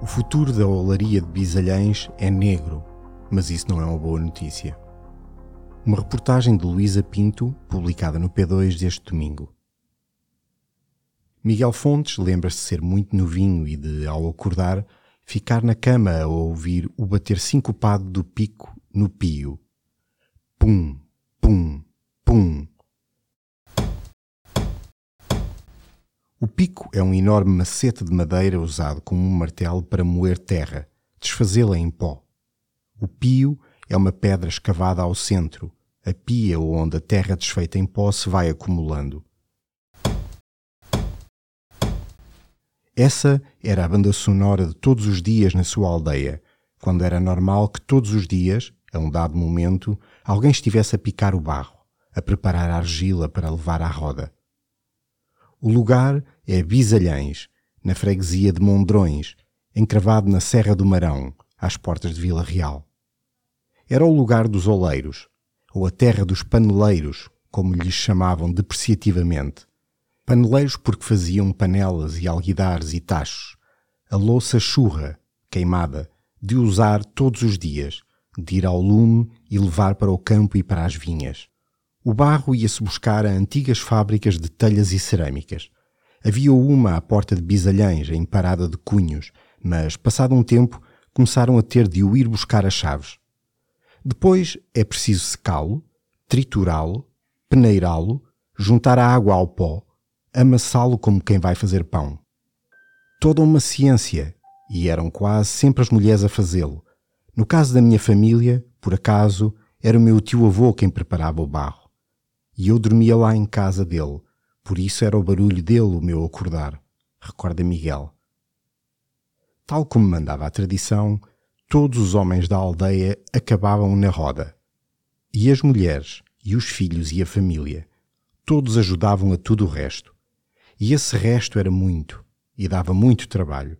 O futuro da olaria de Bisalhães é negro, mas isso não é uma boa notícia. Uma reportagem de Luísa Pinto, publicada no P2 deste domingo. Miguel Fontes lembra-se de ser muito novinho e de, ao acordar, ficar na cama a ouvir o bater sincopado do pico no pio. Pum, pum, pum. O pico é um enorme macete de madeira usado como um martelo para moer terra, desfazê-la em pó. O pio é uma pedra escavada ao centro, a pia onde a terra desfeita em pó se vai acumulando. Essa era a banda sonora de todos os dias na sua aldeia, quando era normal que todos os dias, a um dado momento, alguém estivesse a picar o barro, a preparar a argila para levar à roda. O lugar é Bisalhães, na freguesia de Mondrões, encravado na Serra do Marão, às portas de Vila Real. Era o lugar dos oleiros, ou a terra dos paneleiros, como lhes chamavam depreciativamente, Paneleiros porque faziam panelas e alguidares e tachos. A louça churra, queimada, de usar todos os dias, de ir ao lume e levar para o campo e para as vinhas. O barro ia-se buscar a antigas fábricas de telhas e cerâmicas. Havia uma à porta de Bisalhães, em parada de cunhos, mas, passado um tempo, começaram a ter de o ir buscar as chaves. Depois é preciso secá-lo, triturá-lo, peneirá-lo, juntar a água ao pó, amassá-lo como quem vai fazer pão. Toda uma ciência, e eram quase sempre as mulheres a fazê-lo. No caso da minha família, por acaso, era o meu tio-avô quem preparava o barro. E eu dormia lá em casa dele, por isso era o barulho dele o meu acordar, recorda Miguel. Tal como mandava a tradição, todos os homens da aldeia acabavam na roda. E as mulheres, e os filhos e a família, todos ajudavam a tudo o resto. E esse resto era muito, e dava muito trabalho.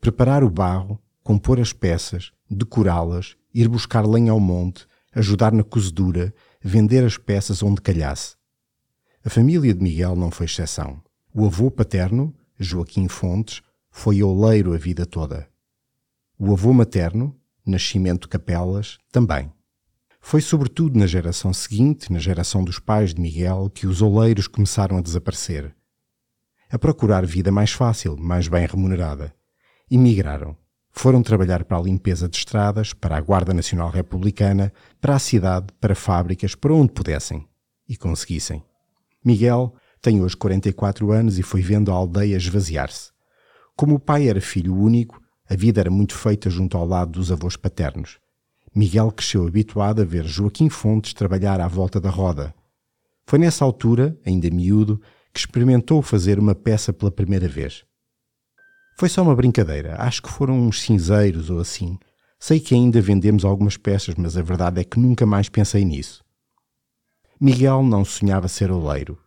Preparar o barro, compor as peças, decorá-las, ir buscar lenha ao monte, ajudar na cozedura, vender as peças onde calhasse. A família de Miguel não foi exceção. O avô paterno, Joaquim Fontes, foi oleiro a vida toda. O avô materno, Nascimento Capelas, também. Foi sobretudo na geração seguinte, na geração dos pais de Miguel, que os oleiros começaram a desaparecer a procurar vida mais fácil, mais bem remunerada. Emigraram. Foram trabalhar para a limpeza de estradas, para a Guarda Nacional Republicana, para a cidade, para fábricas, para onde pudessem. E conseguissem. Miguel tem hoje 44 anos e foi vendo a aldeia esvaziar-se. Como o pai era filho único, a vida era muito feita junto ao lado dos avós paternos. Miguel cresceu habituado a ver Joaquim Fontes trabalhar à volta da roda. Foi nessa altura, ainda miúdo, que experimentou fazer uma peça pela primeira vez. Foi só uma brincadeira, acho que foram uns cinzeiros ou assim. Sei que ainda vendemos algumas peças, mas a verdade é que nunca mais pensei nisso. Miguel não sonhava ser oleiro,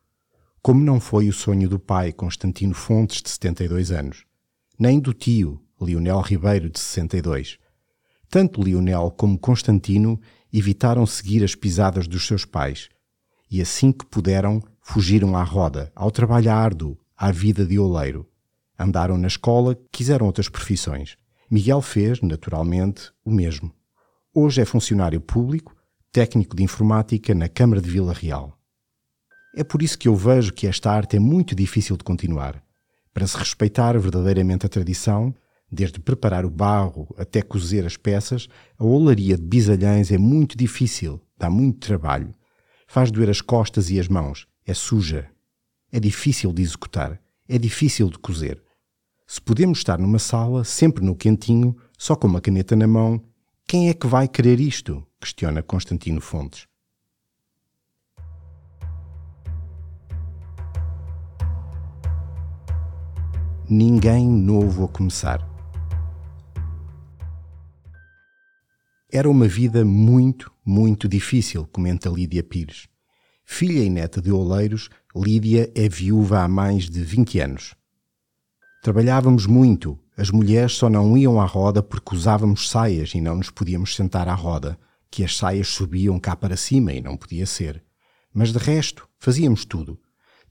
como não foi o sonho do pai Constantino Fontes, de 72 anos, nem do tio Lionel Ribeiro, de 62. Tanto Lionel como Constantino evitaram seguir as pisadas dos seus pais, e assim que puderam, fugiram à roda, ao trabalho árduo, à vida de oleiro. Andaram na escola, quiseram outras profissões. Miguel fez, naturalmente, o mesmo. Hoje é funcionário público, técnico de informática na Câmara de Vila Real. É por isso que eu vejo que esta arte é muito difícil de continuar. Para se respeitar verdadeiramente a tradição, desde preparar o barro até cozer as peças, a olaria de bisalhães é muito difícil, dá muito trabalho. Faz doer as costas e as mãos, é suja, é difícil de executar, é difícil de cozer. Se podemos estar numa sala, sempre no quentinho, só com uma caneta na mão, quem é que vai querer isto? questiona Constantino Fontes. Ninguém novo a começar. Era uma vida muito, muito difícil, comenta Lídia Pires. Filha e neta de Oleiros, Lídia é viúva há mais de 20 anos. Trabalhávamos muito, as mulheres só não iam à roda porque usávamos saias e não nos podíamos sentar à roda, que as saias subiam cá para cima e não podia ser. Mas de resto, fazíamos tudo.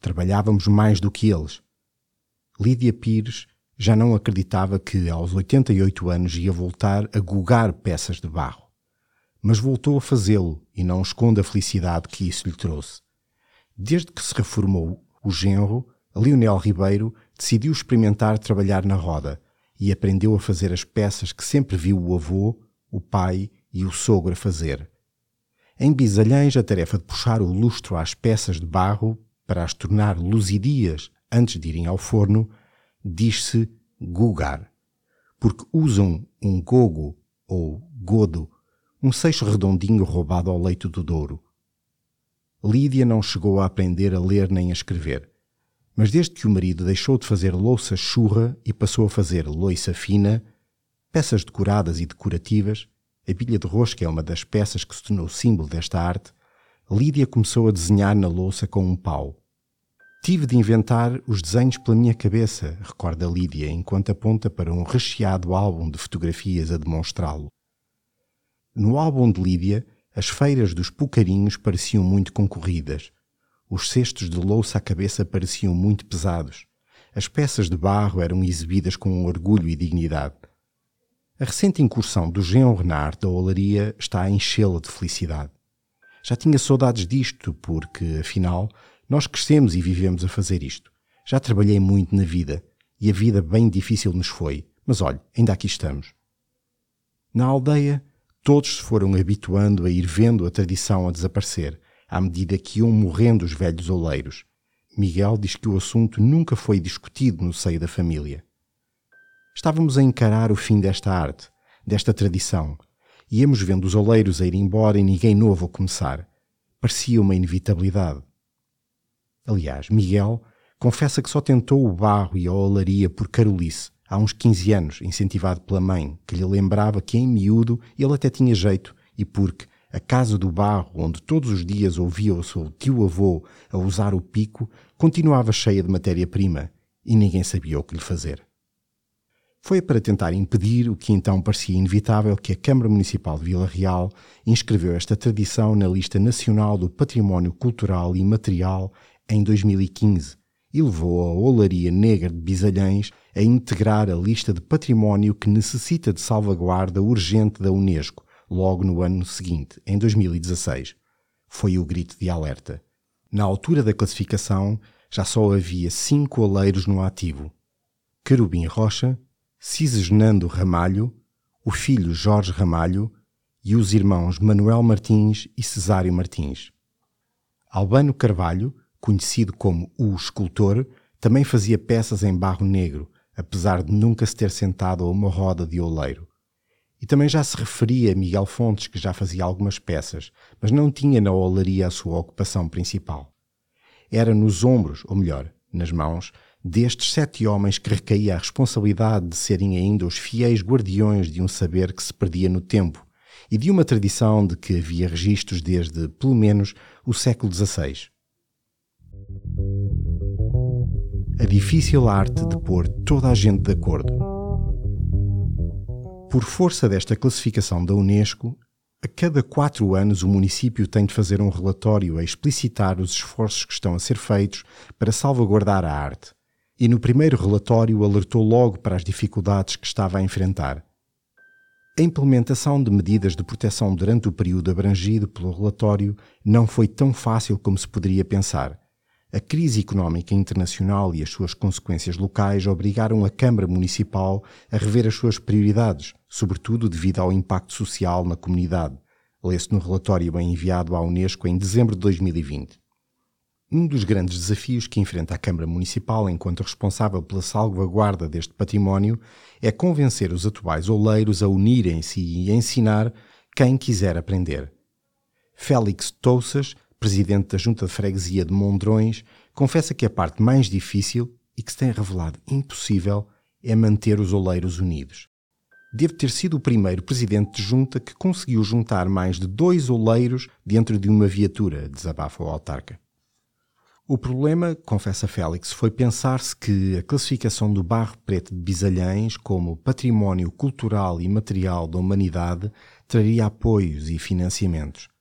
Trabalhávamos mais do que eles. Lídia Pires já não acreditava que aos 88 anos ia voltar a gugar peças de barro. Mas voltou a fazê-lo e não esconde a felicidade que isso lhe trouxe. Desde que se reformou, o genro, Lionel Ribeiro, decidiu experimentar trabalhar na roda e aprendeu a fazer as peças que sempre viu o avô, o pai e o sogro a fazer. Em Bisalhães, a tarefa de puxar o lustro às peças de barro para as tornar luzidias antes de irem ao forno, diz-se gugar, porque usam um gogo ou godo, um seixo redondinho roubado ao leito do Douro. Lídia não chegou a aprender a ler nem a escrever, mas desde que o marido deixou de fazer louça churra e passou a fazer loiça fina, peças decoradas e decorativas, a bilha de rosca é uma das peças que se tornou símbolo desta arte, Lídia começou a desenhar na louça com um pau. Tive de inventar os desenhos pela minha cabeça, recorda Lídia, enquanto aponta para um recheado álbum de fotografias a demonstrá-lo. No álbum de Lídia, as feiras dos pucarinhos pareciam muito concorridas. Os cestos de louça à cabeça pareciam muito pesados. As peças de barro eram exibidas com orgulho e dignidade. A recente incursão do Jean Renard da olaria está a enchê-la de felicidade. Já tinha saudades disto, porque, afinal, nós crescemos e vivemos a fazer isto. Já trabalhei muito na vida, e a vida bem difícil nos foi, mas olhe, ainda aqui estamos. Na aldeia, todos se foram habituando a ir vendo a tradição a desaparecer, à medida que iam morrendo os velhos oleiros. Miguel diz que o assunto nunca foi discutido no seio da família. Estávamos a encarar o fim desta arte, desta tradição. Íamos vendo os oleiros a ir embora e ninguém novo a começar. Parecia uma inevitabilidade. Aliás, Miguel confessa que só tentou o barro e a olaria por Carolice há uns 15 anos, incentivado pela mãe, que lhe lembrava que em miúdo ele até tinha jeito e porque a casa do barro, onde todos os dias ouvia o seu tio-avô a usar o pico, continuava cheia de matéria-prima e ninguém sabia o que lhe fazer. Foi para tentar impedir o que então parecia inevitável que a Câmara Municipal de Vila Real inscreveu esta tradição na Lista Nacional do Património Cultural e Material em 2015 e levou a Olaria Negra de Bisalhães a integrar a lista de património que necessita de salvaguarda urgente da Unesco, logo no ano seguinte, em 2016. Foi o grito de alerta. Na altura da classificação, já só havia cinco oleiros no ativo. Querubim Rocha, Cisnando Ramalho, o filho Jorge Ramalho e os irmãos Manuel Martins e Cesário Martins. Albano Carvalho, conhecido como o escultor, também fazia peças em barro negro, apesar de nunca se ter sentado a uma roda de oleiro. E também já se referia a Miguel Fontes, que já fazia algumas peças, mas não tinha na olaria a sua ocupação principal. Era nos ombros, ou melhor, nas mãos, destes sete homens que recaía a responsabilidade de serem ainda os fiéis guardiões de um saber que se perdia no tempo e de uma tradição de que havia registros desde, pelo menos, o século XVI. A difícil arte de pôr toda a gente de acordo. Por força desta classificação da Unesco, a cada quatro anos o município tem de fazer um relatório a explicitar os esforços que estão a ser feitos para salvaguardar a arte e no primeiro relatório alertou logo para as dificuldades que estava a enfrentar. A implementação de medidas de proteção durante o período abrangido pelo relatório não foi tão fácil como se poderia pensar. A crise económica internacional e as suas consequências locais obrigaram a Câmara Municipal a rever as suas prioridades, sobretudo devido ao impacto social na comunidade. Lê-se no relatório enviado à Unesco em dezembro de 2020. Um dos grandes desafios que enfrenta a Câmara Municipal enquanto responsável pela salvaguarda deste património é convencer os atuais oleiros a unirem-se e ensinar quem quiser aprender. Félix Touças, presidente da Junta de Freguesia de Mondrões, confessa que a parte mais difícil e que se tem revelado impossível é manter os oleiros unidos. Deve ter sido o primeiro presidente de junta que conseguiu juntar mais de dois oleiros dentro de uma viatura, desabafa o autarca. O problema, confessa Félix, foi pensar-se que a classificação do barro preto de Bisalhães como património cultural e material da humanidade traria apoios e financiamentos.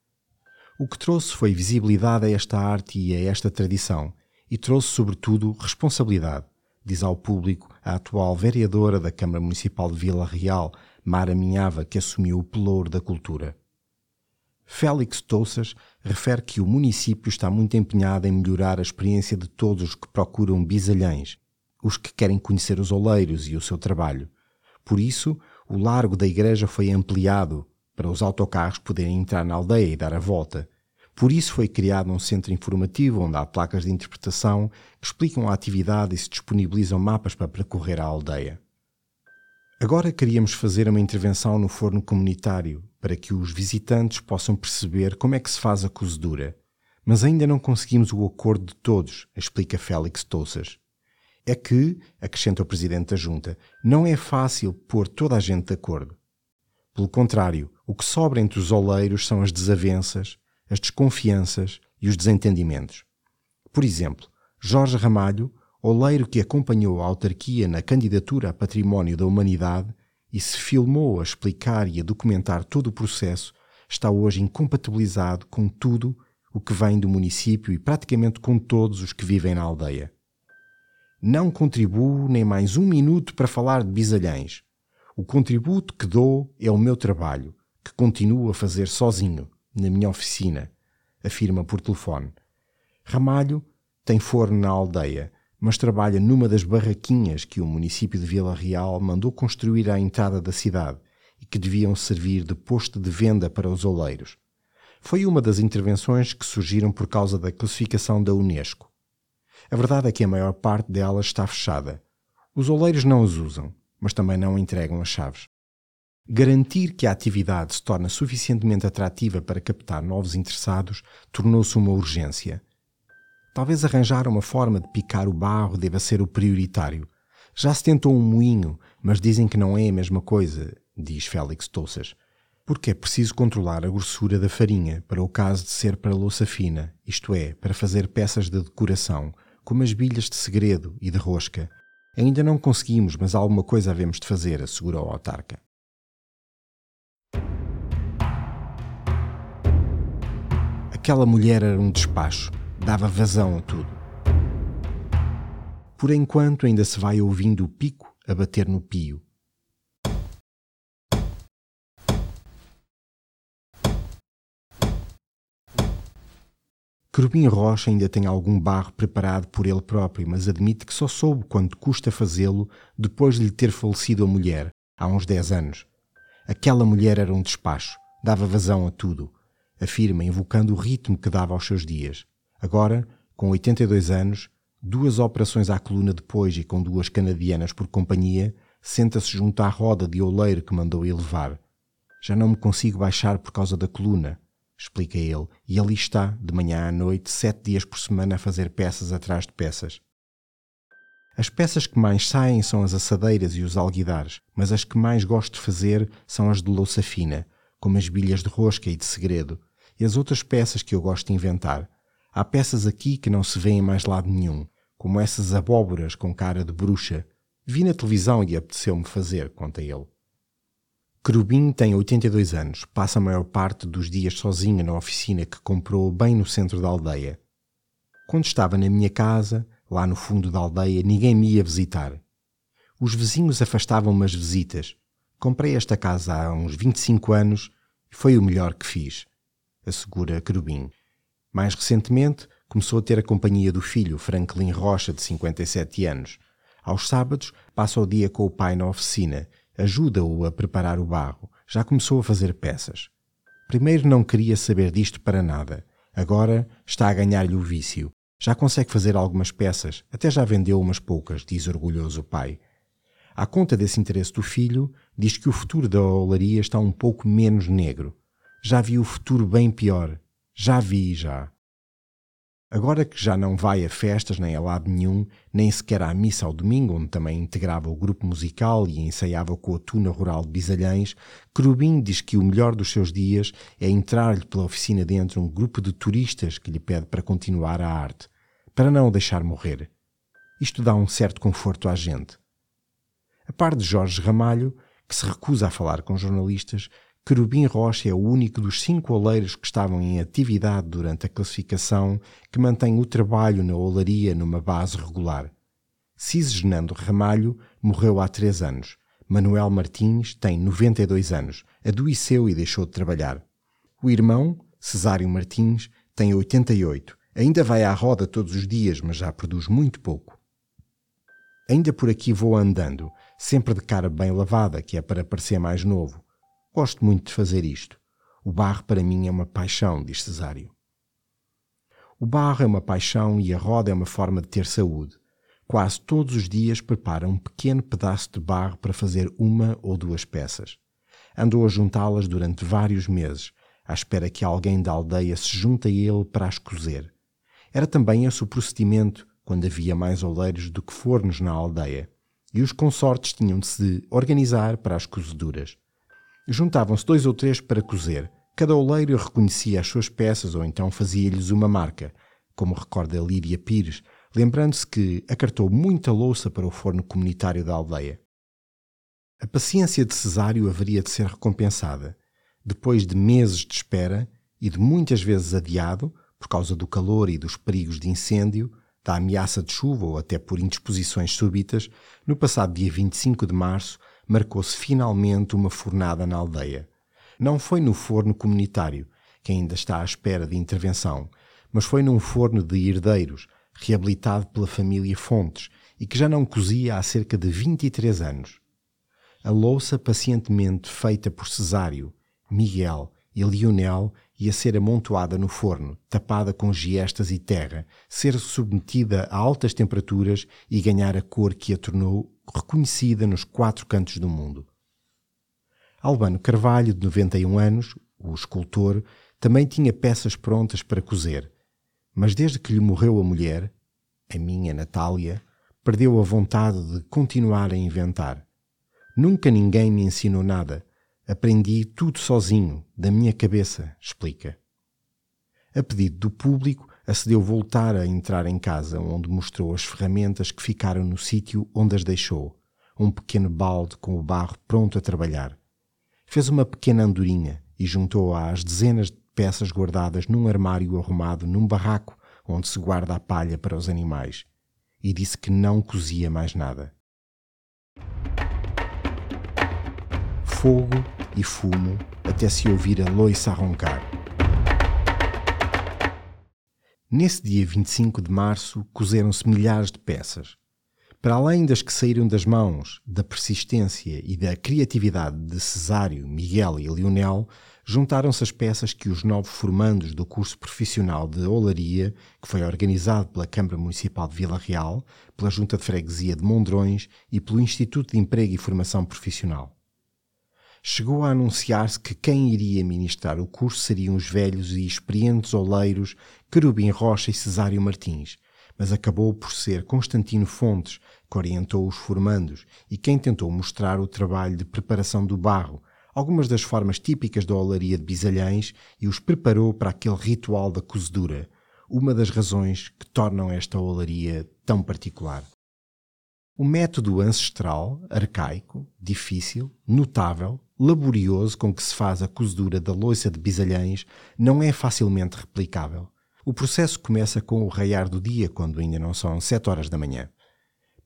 O que trouxe foi visibilidade a esta arte e a esta tradição, e trouxe, sobretudo, responsabilidade, diz ao público a atual vereadora da Câmara Municipal de Vila Real, Mara Minhava, que assumiu o pelouro da cultura. Félix Touças refere que o município está muito empenhado em melhorar a experiência de todos os que procuram bisalhães, os que querem conhecer os oleiros e o seu trabalho. Por isso, o largo da igreja foi ampliado para os autocarros poderem entrar na aldeia e dar a volta. Por isso foi criado um centro informativo onde há placas de interpretação que explicam a atividade e se disponibilizam mapas para percorrer a aldeia. Agora queríamos fazer uma intervenção no forno comunitário para que os visitantes possam perceber como é que se faz a cozedura, mas ainda não conseguimos o acordo de todos, explica Félix Touças. É que, acrescenta o presidente da junta, não é fácil pôr toda a gente de acordo. Pelo contrário, o que sobra entre os oleiros são as desavenças, as desconfianças e os desentendimentos. Por exemplo, Jorge Ramalho, oleiro que acompanhou a autarquia na candidatura a Património da Humanidade e se filmou a explicar e a documentar todo o processo, está hoje incompatibilizado com tudo o que vem do município e praticamente com todos os que vivem na aldeia. Não contribuo nem mais um minuto para falar de bisalhães. O contributo que dou é o meu trabalho, que continuo a fazer sozinho, na minha oficina, afirma por telefone. Ramalho tem forno na aldeia, mas trabalha numa das barraquinhas que o município de Vila Real mandou construir à entrada da cidade e que deviam servir de posto de venda para os oleiros. Foi uma das intervenções que surgiram por causa da classificação da Unesco. A verdade é que a maior parte delas está fechada. Os oleiros não as usam, mas também não entregam as chaves. Garantir que a atividade se torna suficientemente atrativa para captar novos interessados tornou-se uma urgência. Talvez arranjar uma forma de picar o barro deva ser o prioritário. Já se tentou um moinho, mas dizem que não é a mesma coisa, diz Félix Touças, porque é preciso controlar a grossura da farinha para o caso de ser para louça fina, isto é, para fazer peças de decoração, como as bilhas de segredo e de rosca. Ainda não conseguimos, mas alguma coisa havemos de fazer, assegura o autarca. Aquela mulher era um despacho, dava vazão a tudo. Por enquanto ainda se vai ouvindo o pico a bater no pio. Querubim Rocha ainda tem algum barro preparado por ele próprio, mas admite que só soube quanto custa fazê-lo depois de lhe ter falecido a mulher, há uns 10 anos. Aquela mulher era um despacho, dava vazão a tudo afirma, invocando o ritmo que dava aos seus dias. Agora, com 82 anos, duas operações à coluna depois e com duas canadianas por companhia, senta-se junto à roda de oleiro que mandou elevar. Já não me consigo baixar por causa da coluna, explica ele, e ali está, de manhã à noite, sete dias por semana a fazer peças atrás de peças. As peças que mais saem são as assadeiras e os alguidares, mas as que mais gosto de fazer são as de louça fina, como as bilhas de rosca e de segredo, e as outras peças que eu gosto de inventar. Há peças aqui que não se vêem em mais lado nenhum, como essas abóboras com cara de bruxa. Vi na televisão e apeteceu-me fazer, conta ele. Querubim tem 82 anos, passa a maior parte dos dias sozinho na oficina que comprou bem no centro da aldeia. Quando estava na minha casa, lá no fundo da aldeia, ninguém me ia visitar. Os vizinhos afastavam-me as visitas, Comprei esta casa há uns 25 anos e foi o melhor que fiz, assegura Querubim. Mais recentemente, começou a ter a companhia do filho, Franklin Rocha, de 57 anos. Aos sábados, passa o dia com o pai na oficina, ajuda-o a preparar o barro, já começou a fazer peças. Primeiro não queria saber disto para nada, agora está a ganhar-lhe o vício. Já consegue fazer algumas peças, até já vendeu umas poucas, diz orgulhoso o pai. À conta desse interesse do filho, diz que o futuro da olaria está um pouco menos negro. Já vi o futuro bem pior. Já vi, já. Agora que já não vai a festas nem a lado nenhum, nem sequer à missa ao domingo, onde também integrava o grupo musical e ensaiava com a tuna rural de Bisalhães, Querubim diz que o melhor dos seus dias é entrar-lhe pela oficina dentro um grupo de turistas que lhe pede para continuar a arte, para não o deixar morrer. Isto dá um certo conforto à gente. A par de Jorge Ramalho, que se recusa a falar com jornalistas, Querubim Rocha é o único dos cinco oleiros que estavam em atividade durante a classificação que mantém o trabalho na olaria numa base regular. Cisgenando Ramalho morreu há três anos. Manuel Martins tem 92 anos, adoeceu e deixou de trabalhar. O irmão, Cesário Martins, tem 88. Ainda vai à roda todos os dias, mas já produz muito pouco. Ainda por aqui vou andando, sempre de cara bem lavada, que é para parecer mais novo. Gosto muito de fazer isto. O barro para mim é uma paixão, diz Cesário. O barro é uma paixão e a roda é uma forma de ter saúde. Quase todos os dias prepara um pequeno pedaço de barro para fazer uma ou duas peças. Andou a juntá-las durante vários meses, à espera que alguém da aldeia se junte a ele para as cozer. Era também esse o procedimento quando havia mais oleiros do que fornos na aldeia, e os consortes tinham de se organizar para as cozeduras. Juntavam-se dois ou três para cozer. Cada oleiro reconhecia as suas peças ou então fazia-lhes uma marca, como recorda Lídia Pires, lembrando-se que acartou muita louça para o forno comunitário da aldeia. A paciência de Cesário haveria de ser recompensada. Depois de meses de espera e de muitas vezes adiado, por causa do calor e dos perigos de incêndio, da ameaça de chuva ou até por indisposições súbitas, no passado dia 25 de março marcou-se finalmente uma fornada na aldeia. Não foi no forno comunitário, que ainda está à espera de intervenção, mas foi num forno de herdeiros, reabilitado pela família Fontes e que já não cozia há cerca de 23 anos. A louça pacientemente feita por Cesário, Miguel e Lionel ia ser amontoada no forno, tapada com giestas e terra, ser submetida a altas temperaturas e ganhar a cor que a tornou reconhecida nos quatro cantos do mundo. Albano Carvalho, de 91 anos, o escultor, também tinha peças prontas para cozer, mas desde que lhe morreu a mulher, a minha Natália, perdeu a vontade de continuar a inventar. Nunca ninguém me ensinou nada, Aprendi tudo sozinho, da minha cabeça, explica. A pedido do público, acedeu voltar a entrar em casa, onde mostrou as ferramentas que ficaram no sítio onde as deixou, um pequeno balde com o barro pronto a trabalhar. Fez uma pequena andorinha e juntou-a às dezenas de peças guardadas num armário arrumado num barraco onde se guarda a palha para os animais, e disse que não cozia mais nada. fogo e fumo até se ouvir a loiça a Nesse dia 25 de março cozeram-se milhares de peças. Para além das que saíram das mãos, da persistência e da criatividade de Cesário, Miguel e Lionel, juntaram-se as peças que os novos formandos do curso profissional de olaria, que foi organizado pela Câmara Municipal de Vila Real, pela Junta de Freguesia de Mondrões e pelo Instituto de Emprego e Formação Profissional chegou a anunciar-se que quem iria ministrar o curso seriam os velhos e experientes oleiros Querubim Rocha e Cesário Martins, mas acabou por ser Constantino Fontes que orientou os formandos e quem tentou mostrar o trabalho de preparação do barro, algumas das formas típicas da olaria de Bisalhães e os preparou para aquele ritual da cozedura, uma das razões que tornam esta olaria tão particular. O método ancestral, arcaico, difícil, notável, laborioso com que se faz a cozedura da louça de bisalhães não é facilmente replicável. O processo começa com o raiar do dia, quando ainda não são sete horas da manhã.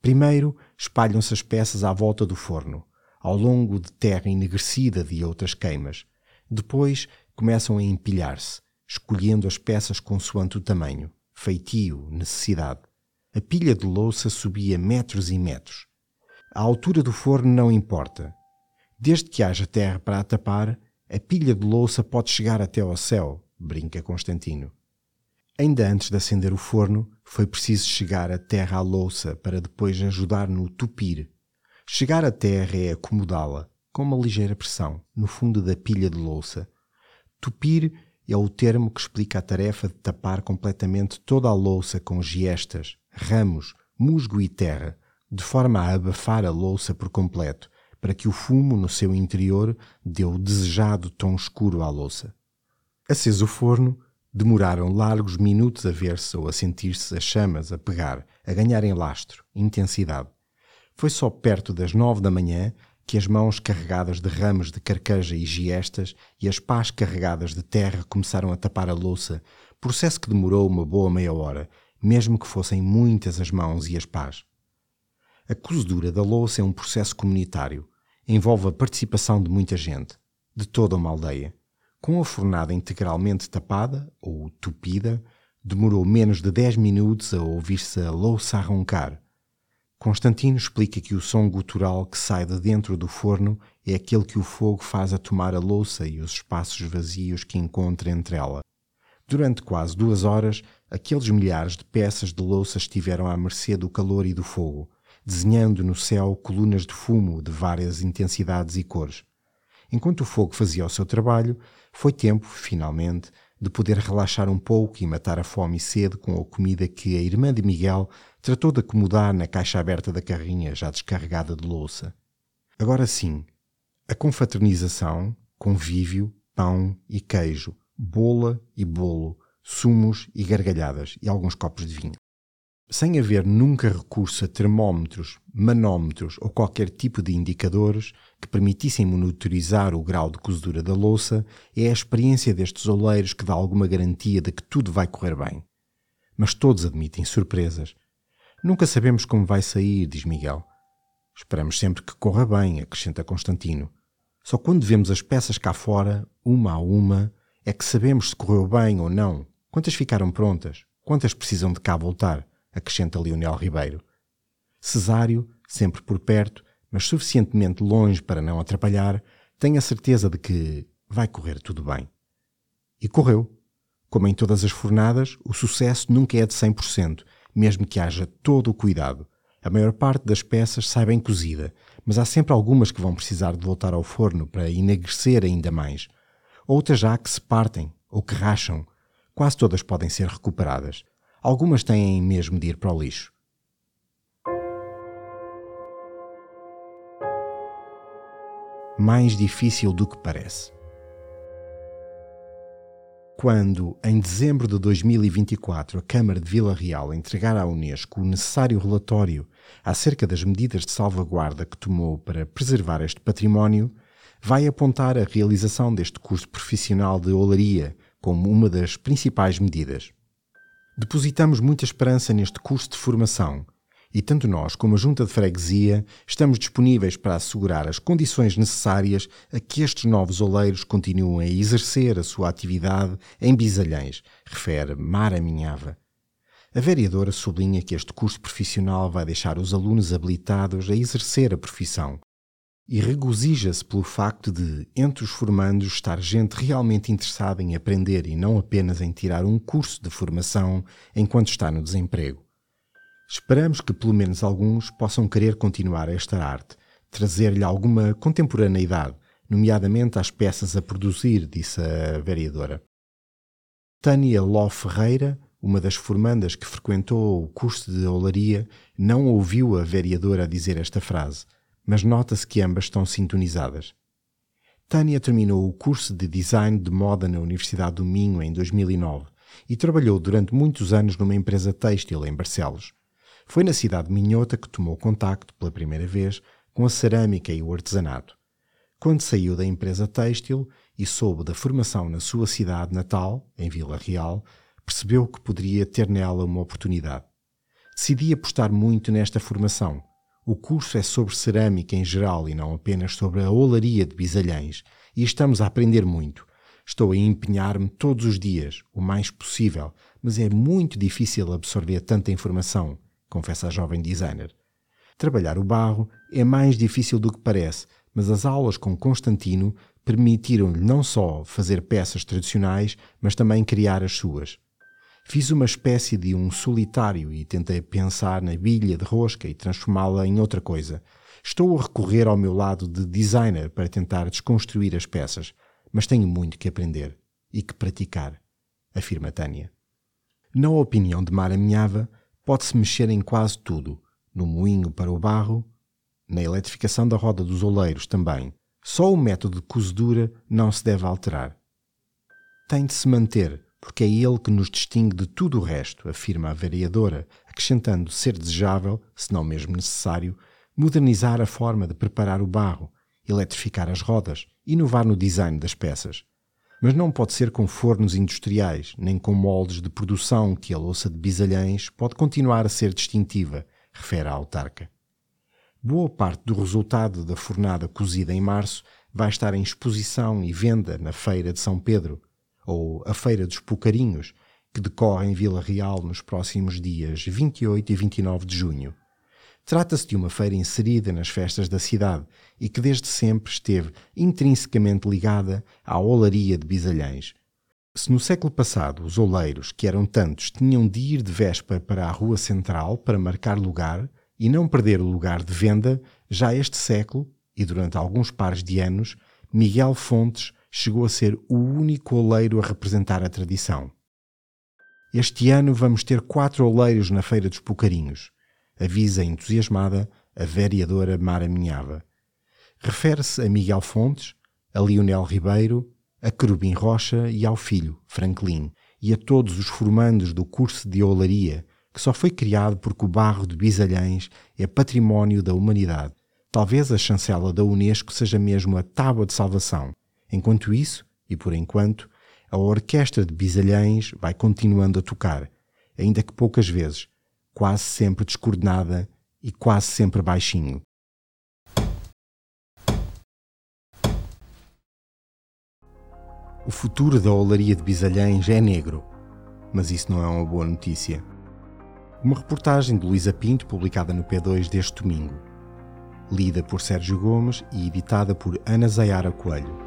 Primeiro, espalham-se as peças à volta do forno, ao longo de terra enegrecida de outras queimas. Depois, começam a empilhar-se, escolhendo as peças consoante o tamanho, feitio, necessidade. A pilha de louça subia metros e metros. A altura do forno não importa. Desde que haja terra para a tapar, a pilha de louça pode chegar até ao céu, brinca Constantino. Ainda antes de acender o forno, foi preciso chegar a terra à louça para depois ajudar no tupir. Chegar a terra é acomodá-la, com uma ligeira pressão, no fundo da pilha de louça. Tupir é o termo que explica a tarefa de tapar completamente toda a louça com giestas, ramos, musgo e terra, de forma a abafar a louça por completo, para que o fumo no seu interior dê o desejado tom escuro à louça. Aceso o forno, demoraram largos minutos a ver-se ou a sentir-se as chamas a pegar, a ganharem lastro, intensidade. Foi só perto das nove da manhã que as mãos carregadas de ramos de carcaja e giestas e as pás carregadas de terra começaram a tapar a louça, processo que demorou uma boa meia hora mesmo que fossem muitas as mãos e as pás. A cozedura da louça é um processo comunitário. Envolve a participação de muita gente, de toda uma aldeia. Com a fornada integralmente tapada, ou tupida, demorou menos de 10 minutos a ouvir-se a louça a roncar. Constantino explica que o som gutural que sai de dentro do forno é aquele que o fogo faz a tomar a louça e os espaços vazios que encontra entre ela. Durante quase duas horas, aqueles milhares de peças de louça estiveram à mercê do calor e do fogo, desenhando no céu colunas de fumo de várias intensidades e cores. Enquanto o fogo fazia o seu trabalho, foi tempo, finalmente, de poder relaxar um pouco e matar a fome e sede com a comida que a irmã de Miguel tratou de acomodar na caixa aberta da carrinha já descarregada de louça. Agora sim, a confraternização, convívio, pão e queijo, bola e bolo, sumos e gargalhadas e alguns copos de vinho sem haver nunca recurso a termómetros, manómetros ou qualquer tipo de indicadores que permitissem monitorizar o grau de cozedura da louça, é a experiência destes oleiros que dá alguma garantia de que tudo vai correr bem. Mas todos admitem surpresas. Nunca sabemos como vai sair, diz Miguel. Esperamos sempre que corra bem, acrescenta Constantino. Só quando vemos as peças cá fora, uma a uma, é que sabemos se correu bem ou não, quantas ficaram prontas, quantas precisam de cá voltar acrescenta Leonel Ribeiro. Cesário, sempre por perto, mas suficientemente longe para não atrapalhar, tem a certeza de que vai correr tudo bem. E correu. Como em todas as fornadas, o sucesso nunca é de 100%, mesmo que haja todo o cuidado. A maior parte das peças sai bem cozida, mas há sempre algumas que vão precisar de voltar ao forno para enegrecer ainda mais. Outras já que se partem ou que racham. Quase todas podem ser recuperadas. Algumas têm mesmo de ir para o lixo. Mais difícil do que parece. Quando, em dezembro de 2024, a Câmara de Vila Real entregar à Unesco o necessário relatório acerca das medidas de salvaguarda que tomou para preservar este património, vai apontar a realização deste curso profissional de olaria como uma das principais medidas. Depositamos muita esperança neste curso de formação e tanto nós como a Junta de Freguesia estamos disponíveis para assegurar as condições necessárias a que estes novos oleiros continuem a exercer a sua atividade em Bisalhães, refere Mara Minhava. A vereadora sublinha que este curso profissional vai deixar os alunos habilitados a exercer a profissão e regozija-se pelo facto de, entre os formandos, estar gente realmente interessada em aprender e não apenas em tirar um curso de formação enquanto está no desemprego. Esperamos que pelo menos alguns possam querer continuar esta arte, trazer-lhe alguma contemporaneidade, nomeadamente às peças a produzir, disse a vereadora. Tânia Ló Ferreira, uma das formandas que frequentou o curso de olaria, não ouviu a vereadora dizer esta frase – mas nota-se que ambas estão sintonizadas. Tânia terminou o curso de Design de Moda na Universidade do Minho em 2009 e trabalhou durante muitos anos numa empresa têxtil em Barcelos. Foi na cidade de Minhota que tomou contacto, pela primeira vez, com a cerâmica e o artesanato. Quando saiu da empresa têxtil e soube da formação na sua cidade natal, em Vila Real, percebeu que poderia ter nela uma oportunidade. Decidi apostar muito nesta formação o curso é sobre cerâmica em geral e não apenas sobre a olaria de Bisalhães, e estamos a aprender muito. Estou a empenhar-me todos os dias, o mais possível, mas é muito difícil absorver tanta informação, confessa a jovem designer. Trabalhar o barro é mais difícil do que parece, mas as aulas com Constantino permitiram-lhe não só fazer peças tradicionais, mas também criar as suas. Fiz uma espécie de um solitário e tentei pensar na bilha de rosca e transformá-la em outra coisa. Estou a recorrer ao meu lado de designer para tentar desconstruir as peças, mas tenho muito que aprender e que praticar, afirma Tânia. Na opinião de Mara Minhava, pode-se mexer em quase tudo, no moinho para o barro, na eletrificação da roda dos oleiros também. Só o método de cozedura não se deve alterar. Tem de se manter porque é ele que nos distingue de tudo o resto, afirma a vereadora, acrescentando ser desejável, se não mesmo necessário, modernizar a forma de preparar o barro, eletrificar as rodas, inovar no design das peças. Mas não pode ser com fornos industriais, nem com moldes de produção que a louça de bisalhães pode continuar a ser distintiva, refere a autarca. Boa parte do resultado da fornada cozida em março vai estar em exposição e venda na Feira de São Pedro, ou a Feira dos Pucarinhos, que decorre em Vila Real nos próximos dias 28 e 29 de junho. Trata-se de uma feira inserida nas festas da cidade e que desde sempre esteve intrinsecamente ligada à olaria de Bisalhães. Se no século passado os oleiros, que eram tantos, tinham de ir de véspera para a rua central para marcar lugar e não perder o lugar de venda, já este século, e durante alguns pares de anos, Miguel Fontes chegou a ser o único oleiro a representar a tradição. Este ano vamos ter quatro oleiros na Feira dos Pucarinhos, avisa entusiasmada a vereadora Mara Minhava. Refere-se a Miguel Fontes, a Lionel Ribeiro, a Querubim Rocha e ao filho, Franklin, e a todos os formandos do curso de olaria, que só foi criado porque o barro de Bisalhães é património da humanidade. Talvez a chancela da Unesco seja mesmo a tábua de salvação. Enquanto isso, e por enquanto, a orquestra de Bisalhães vai continuando a tocar, ainda que poucas vezes, quase sempre descoordenada e quase sempre baixinho. O futuro da olaria de Bisalhães é negro, mas isso não é uma boa notícia. Uma reportagem de Luísa Pinto publicada no P2 deste domingo, lida por Sérgio Gomes e editada por Ana Zayara Coelho.